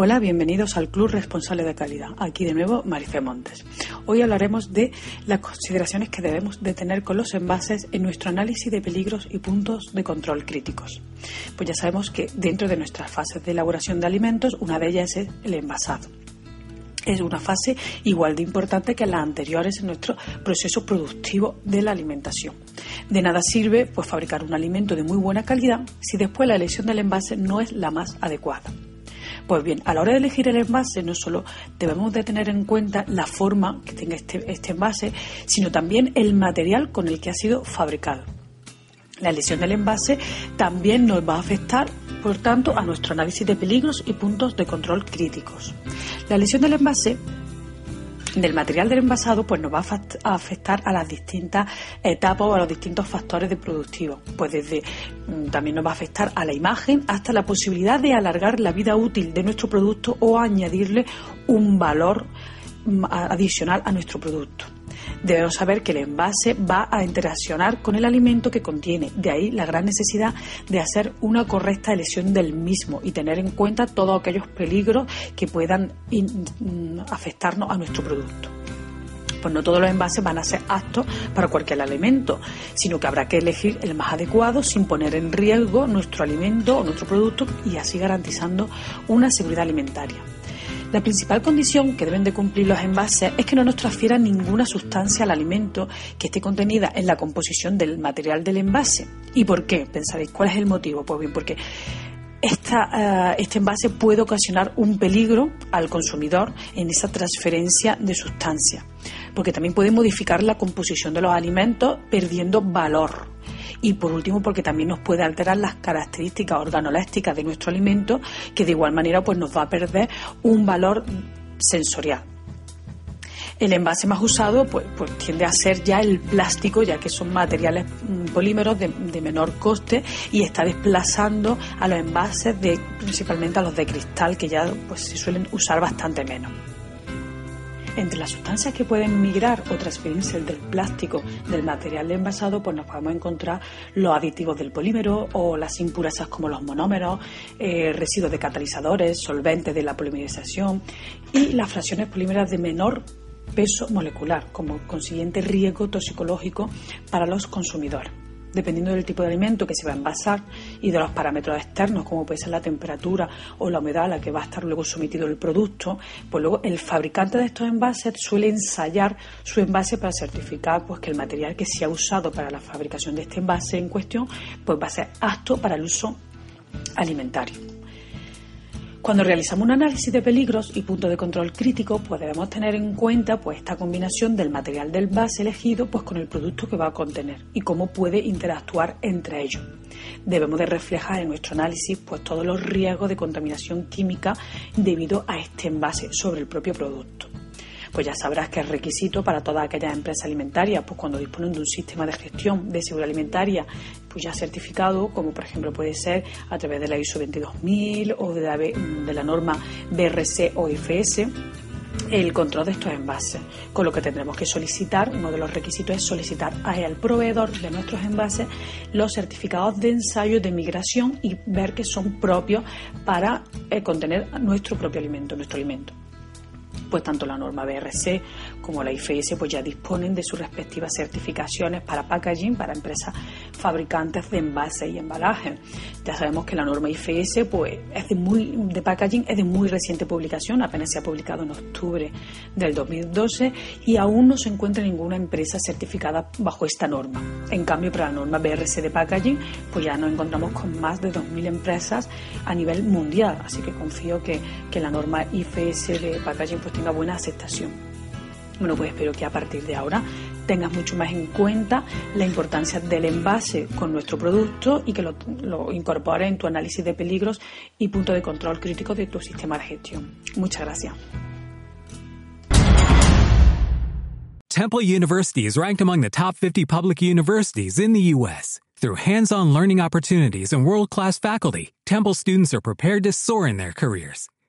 Hola, bienvenidos al Club Responsable de Calidad. Aquí de nuevo Marife Montes. Hoy hablaremos de las consideraciones que debemos de tener con los envases en nuestro análisis de peligros y puntos de control críticos. Pues ya sabemos que dentro de nuestras fases de elaboración de alimentos, una de ellas es el envasado es una fase igual de importante que las anteriores en nuestro proceso productivo de la alimentación. De nada sirve pues fabricar un alimento de muy buena calidad si después la elección del envase no es la más adecuada. Pues bien, a la hora de elegir el envase no solo debemos de tener en cuenta la forma que tenga este, este envase, sino también el material con el que ha sido fabricado. La elección del envase también nos va a afectar, por tanto, a nuestro análisis de peligros y puntos de control críticos. La elección del envase del material del envasado pues nos va a afectar a las distintas etapas o a los distintos factores de productivo. Pues desde mm, también nos va a afectar a la imagen hasta la posibilidad de alargar la vida útil de nuestro producto o añadirle un valor adicional a nuestro producto. Debemos saber que el envase va a interaccionar con el alimento que contiene, de ahí la gran necesidad de hacer una correcta elección del mismo y tener en cuenta todos aquellos peligros que puedan mm, afectarnos a nuestro producto pues no todos los envases van a ser aptos para cualquier alimento, sino que habrá que elegir el más adecuado sin poner en riesgo nuestro alimento o nuestro producto y así garantizando una seguridad alimentaria. La principal condición que deben de cumplir los envases es que no nos transfieran ninguna sustancia al alimento que esté contenida en la composición del material del envase. ¿Y por qué? Pensaréis, ¿cuál es el motivo? Pues bien, porque esta, eh, este envase puede ocasionar un peligro al consumidor en esa transferencia de sustancia, porque también puede modificar la composición de los alimentos perdiendo valor y por último porque también nos puede alterar las características organolépticas de nuestro alimento que de igual manera pues nos va a perder un valor sensorial. El envase más usado pues, pues, tiende a ser ya el plástico, ya que son materiales mm, polímeros de, de, menor coste y está desplazando a los envases de principalmente a los de cristal que ya pues se suelen usar bastante menos. Entre las sustancias que pueden migrar o transferirse del plástico del material envasado, pues nos podemos encontrar los aditivos del polímero o las impurezas como los monómeros, eh, residuos de catalizadores, solventes de la polimerización y las fracciones polímeras de menor peso molecular, como consiguiente riesgo toxicológico para los consumidores dependiendo del tipo de alimento que se va a envasar y de los parámetros externos, como puede ser la temperatura o la humedad a la que va a estar luego sometido el producto, pues luego el fabricante de estos envases suele ensayar su envase para certificar pues, que el material que se ha usado para la fabricación de este envase en cuestión pues, va a ser apto para el uso alimentario. Cuando realizamos un análisis de peligros y puntos de control crítico, pues debemos tener en cuenta pues, esta combinación del material del base elegido pues, con el producto que va a contener y cómo puede interactuar entre ellos. Debemos de reflejar en nuestro análisis pues, todos los riesgos de contaminación química debido a este envase sobre el propio producto pues ya sabrás que es requisito para todas aquellas empresas alimentarias, pues cuando disponen de un sistema de gestión de seguridad alimentaria, pues ya certificado, como por ejemplo puede ser a través de la ISO 22000 o de la, norma BRC o IFS, el control de estos envases, con lo que tendremos que solicitar, uno de los requisitos es solicitar al proveedor de nuestros envases los certificados de ensayo de migración y ver que son propios para eh, contener nuestro propio alimento, nuestro alimento pues tanto la norma BRC como la IFS pues ya disponen de sus respectivas certificaciones para packaging para empresas fabricantes de envases y embalajes. Ya sabemos que la norma IFS pues es de muy de packaging es de muy reciente publicación, apenas se ha publicado en octubre del 2012 y aún no se encuentra ninguna empresa certificada bajo esta norma. En cambio, para la norma BRC de packaging pues ya nos encontramos con más de 2.000 empresas a nivel mundial, así que confío que, que la norma IFS de packaging pues tenga buena aceptación. Bueno, pues espero que a partir de ahora tengas mucho más en cuenta la importancia del envase con nuestro producto y que lo, lo incorpores en tu análisis de peligros y punto de control crítico de tu sistema de gestión. Muchas gracias. Temple University is ranked among the top 50 public universities in the U.S. Through hands-on learning opportunities and world-class faculty, Temple students are prepared to soar in their careers.